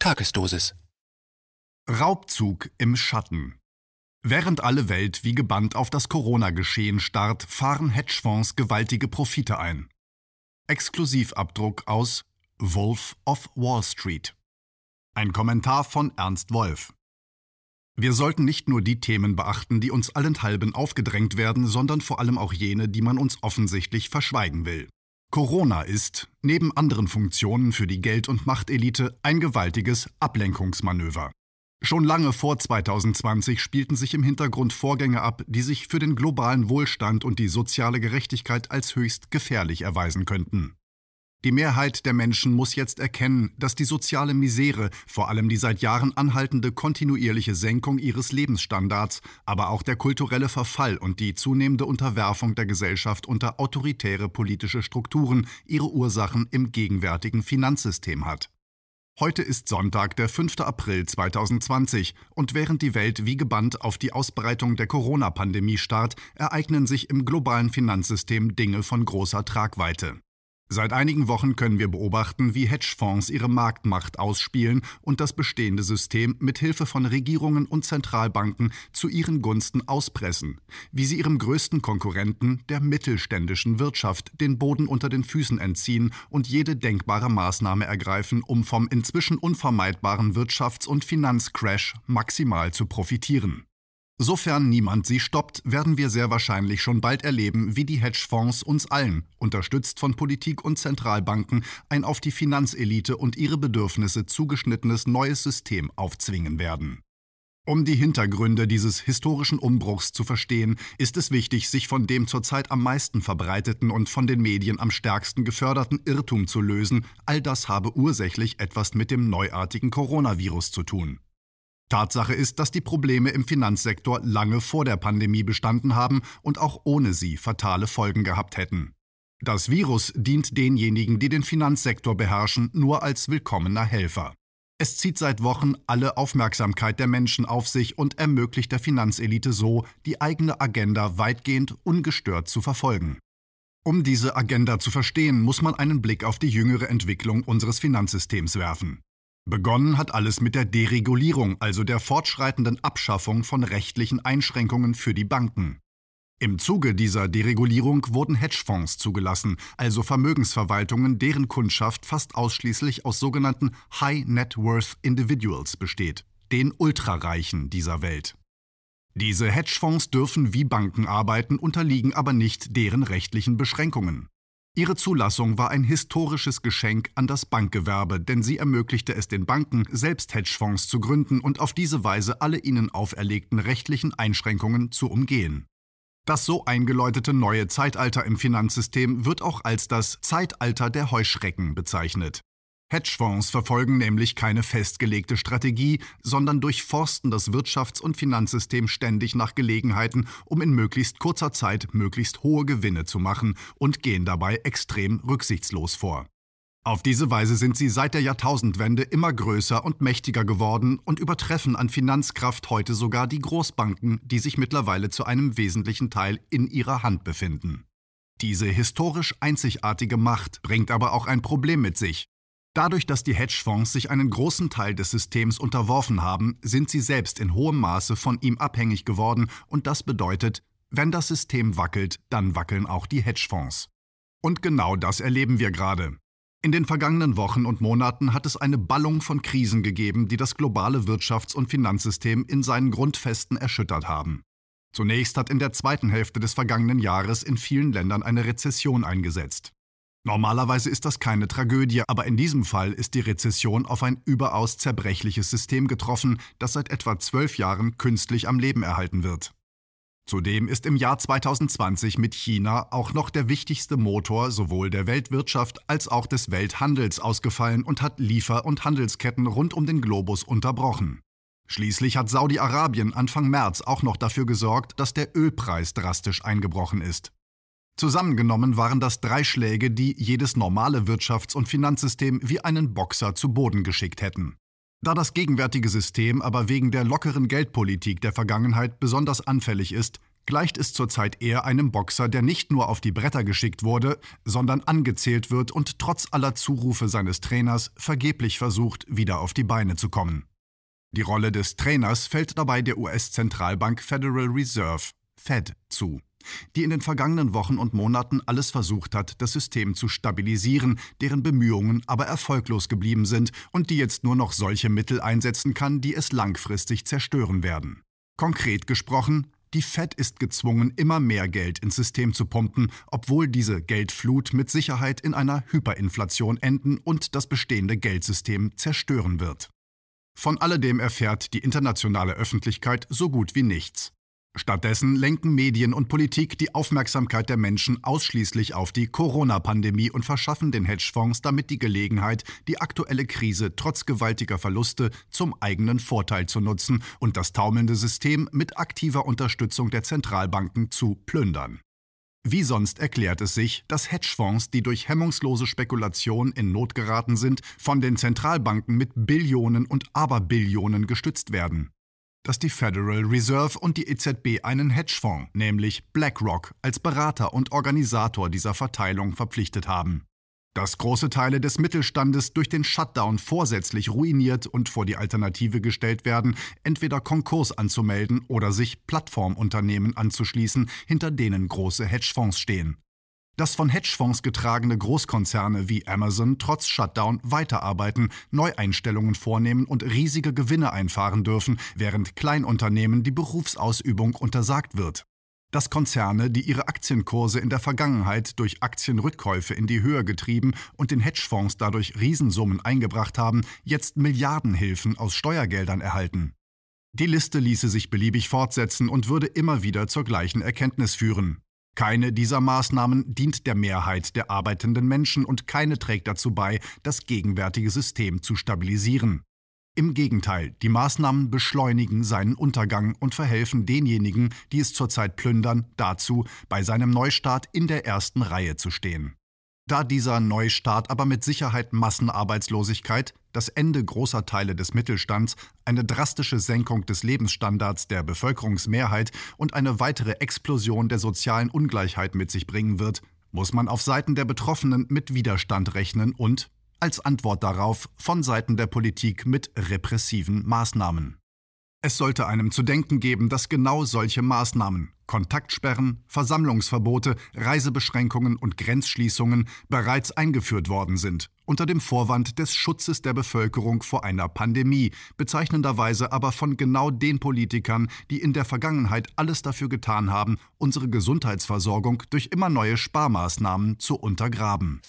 Tagesdosis. Raubzug im Schatten. Während alle Welt wie gebannt auf das Corona-Geschehen starrt, fahren Hedgefonds gewaltige Profite ein. Exklusivabdruck aus Wolf of Wall Street. Ein Kommentar von Ernst Wolf. Wir sollten nicht nur die Themen beachten, die uns allenthalben aufgedrängt werden, sondern vor allem auch jene, die man uns offensichtlich verschweigen will. Corona ist, neben anderen Funktionen für die Geld- und Machtelite, ein gewaltiges Ablenkungsmanöver. Schon lange vor 2020 spielten sich im Hintergrund Vorgänge ab, die sich für den globalen Wohlstand und die soziale Gerechtigkeit als höchst gefährlich erweisen könnten. Die Mehrheit der Menschen muss jetzt erkennen, dass die soziale Misere, vor allem die seit Jahren anhaltende kontinuierliche Senkung ihres Lebensstandards, aber auch der kulturelle Verfall und die zunehmende Unterwerfung der Gesellschaft unter autoritäre politische Strukturen ihre Ursachen im gegenwärtigen Finanzsystem hat. Heute ist Sonntag, der 5. April 2020, und während die Welt wie gebannt auf die Ausbreitung der Corona-Pandemie starrt, ereignen sich im globalen Finanzsystem Dinge von großer Tragweite. Seit einigen Wochen können wir beobachten, wie Hedgefonds ihre Marktmacht ausspielen und das bestehende System mit Hilfe von Regierungen und Zentralbanken zu ihren Gunsten auspressen, wie sie ihrem größten Konkurrenten, der mittelständischen Wirtschaft, den Boden unter den Füßen entziehen und jede denkbare Maßnahme ergreifen, um vom inzwischen unvermeidbaren Wirtschafts- und Finanzcrash maximal zu profitieren. Sofern niemand sie stoppt, werden wir sehr wahrscheinlich schon bald erleben, wie die Hedgefonds uns allen, unterstützt von Politik und Zentralbanken, ein auf die Finanzelite und ihre Bedürfnisse zugeschnittenes neues System aufzwingen werden. Um die Hintergründe dieses historischen Umbruchs zu verstehen, ist es wichtig, sich von dem zurzeit am meisten verbreiteten und von den Medien am stärksten geförderten Irrtum zu lösen, all das habe ursächlich etwas mit dem neuartigen Coronavirus zu tun. Tatsache ist, dass die Probleme im Finanzsektor lange vor der Pandemie bestanden haben und auch ohne sie fatale Folgen gehabt hätten. Das Virus dient denjenigen, die den Finanzsektor beherrschen, nur als willkommener Helfer. Es zieht seit Wochen alle Aufmerksamkeit der Menschen auf sich und ermöglicht der Finanzelite so, die eigene Agenda weitgehend ungestört zu verfolgen. Um diese Agenda zu verstehen, muss man einen Blick auf die jüngere Entwicklung unseres Finanzsystems werfen. Begonnen hat alles mit der Deregulierung, also der fortschreitenden Abschaffung von rechtlichen Einschränkungen für die Banken. Im Zuge dieser Deregulierung wurden Hedgefonds zugelassen, also Vermögensverwaltungen, deren Kundschaft fast ausschließlich aus sogenannten High Net Worth Individuals besteht, den Ultrareichen dieser Welt. Diese Hedgefonds dürfen wie Banken arbeiten, unterliegen aber nicht deren rechtlichen Beschränkungen. Ihre Zulassung war ein historisches Geschenk an das Bankgewerbe, denn sie ermöglichte es den Banken, selbst Hedgefonds zu gründen und auf diese Weise alle ihnen auferlegten rechtlichen Einschränkungen zu umgehen. Das so eingeläutete neue Zeitalter im Finanzsystem wird auch als das Zeitalter der Heuschrecken bezeichnet. Hedgefonds verfolgen nämlich keine festgelegte Strategie, sondern durchforsten das Wirtschafts- und Finanzsystem ständig nach Gelegenheiten, um in möglichst kurzer Zeit möglichst hohe Gewinne zu machen und gehen dabei extrem rücksichtslos vor. Auf diese Weise sind sie seit der Jahrtausendwende immer größer und mächtiger geworden und übertreffen an Finanzkraft heute sogar die Großbanken, die sich mittlerweile zu einem wesentlichen Teil in ihrer Hand befinden. Diese historisch einzigartige Macht bringt aber auch ein Problem mit sich, Dadurch, dass die Hedgefonds sich einen großen Teil des Systems unterworfen haben, sind sie selbst in hohem Maße von ihm abhängig geworden und das bedeutet, wenn das System wackelt, dann wackeln auch die Hedgefonds. Und genau das erleben wir gerade. In den vergangenen Wochen und Monaten hat es eine Ballung von Krisen gegeben, die das globale Wirtschafts- und Finanzsystem in seinen Grundfesten erschüttert haben. Zunächst hat in der zweiten Hälfte des vergangenen Jahres in vielen Ländern eine Rezession eingesetzt. Normalerweise ist das keine Tragödie, aber in diesem Fall ist die Rezession auf ein überaus zerbrechliches System getroffen, das seit etwa zwölf Jahren künstlich am Leben erhalten wird. Zudem ist im Jahr 2020 mit China auch noch der wichtigste Motor sowohl der Weltwirtschaft als auch des Welthandels ausgefallen und hat Liefer- und Handelsketten rund um den Globus unterbrochen. Schließlich hat Saudi-Arabien Anfang März auch noch dafür gesorgt, dass der Ölpreis drastisch eingebrochen ist. Zusammengenommen waren das drei Schläge, die jedes normale Wirtschafts- und Finanzsystem wie einen Boxer zu Boden geschickt hätten. Da das gegenwärtige System aber wegen der lockeren Geldpolitik der Vergangenheit besonders anfällig ist, gleicht es zurzeit eher einem Boxer, der nicht nur auf die Bretter geschickt wurde, sondern angezählt wird und trotz aller Zurufe seines Trainers vergeblich versucht, wieder auf die Beine zu kommen. Die Rolle des Trainers fällt dabei der US-Zentralbank Federal Reserve, Fed, zu, die in den vergangenen Wochen und Monaten alles versucht hat, das System zu stabilisieren, deren Bemühungen aber erfolglos geblieben sind und die jetzt nur noch solche Mittel einsetzen kann, die es langfristig zerstören werden. Konkret gesprochen, die Fed ist gezwungen, immer mehr Geld ins System zu pumpen, obwohl diese Geldflut mit Sicherheit in einer Hyperinflation enden und das bestehende Geldsystem zerstören wird. Von alledem erfährt die internationale Öffentlichkeit so gut wie nichts. Stattdessen lenken Medien und Politik die Aufmerksamkeit der Menschen ausschließlich auf die Corona-Pandemie und verschaffen den Hedgefonds damit die Gelegenheit, die aktuelle Krise trotz gewaltiger Verluste zum eigenen Vorteil zu nutzen und das taumelnde System mit aktiver Unterstützung der Zentralbanken zu plündern. Wie sonst erklärt es sich, dass Hedgefonds, die durch hemmungslose Spekulation in Not geraten sind, von den Zentralbanken mit Billionen und Aberbillionen gestützt werden. Dass die Federal Reserve und die EZB einen Hedgefonds, nämlich BlackRock, als Berater und Organisator dieser Verteilung verpflichtet haben dass große Teile des Mittelstandes durch den Shutdown vorsätzlich ruiniert und vor die Alternative gestellt werden, entweder Konkurs anzumelden oder sich Plattformunternehmen anzuschließen, hinter denen große Hedgefonds stehen. Dass von Hedgefonds getragene Großkonzerne wie Amazon trotz Shutdown weiterarbeiten, Neueinstellungen vornehmen und riesige Gewinne einfahren dürfen, während Kleinunternehmen die Berufsausübung untersagt wird dass Konzerne, die ihre Aktienkurse in der Vergangenheit durch Aktienrückkäufe in die Höhe getrieben und den Hedgefonds dadurch Riesensummen eingebracht haben, jetzt Milliardenhilfen aus Steuergeldern erhalten. Die Liste ließe sich beliebig fortsetzen und würde immer wieder zur gleichen Erkenntnis führen. Keine dieser Maßnahmen dient der Mehrheit der arbeitenden Menschen und keine trägt dazu bei, das gegenwärtige System zu stabilisieren. Im Gegenteil, die Maßnahmen beschleunigen seinen Untergang und verhelfen denjenigen, die es zurzeit plündern, dazu, bei seinem Neustart in der ersten Reihe zu stehen. Da dieser Neustart aber mit Sicherheit Massenarbeitslosigkeit, das Ende großer Teile des Mittelstands, eine drastische Senkung des Lebensstandards der Bevölkerungsmehrheit und eine weitere Explosion der sozialen Ungleichheit mit sich bringen wird, muss man auf Seiten der Betroffenen mit Widerstand rechnen und, als Antwort darauf von Seiten der Politik mit repressiven Maßnahmen. Es sollte einem zu denken geben, dass genau solche Maßnahmen Kontaktsperren, Versammlungsverbote, Reisebeschränkungen und Grenzschließungen bereits eingeführt worden sind, unter dem Vorwand des Schutzes der Bevölkerung vor einer Pandemie, bezeichnenderweise aber von genau den Politikern, die in der Vergangenheit alles dafür getan haben, unsere Gesundheitsversorgung durch immer neue Sparmaßnahmen zu untergraben.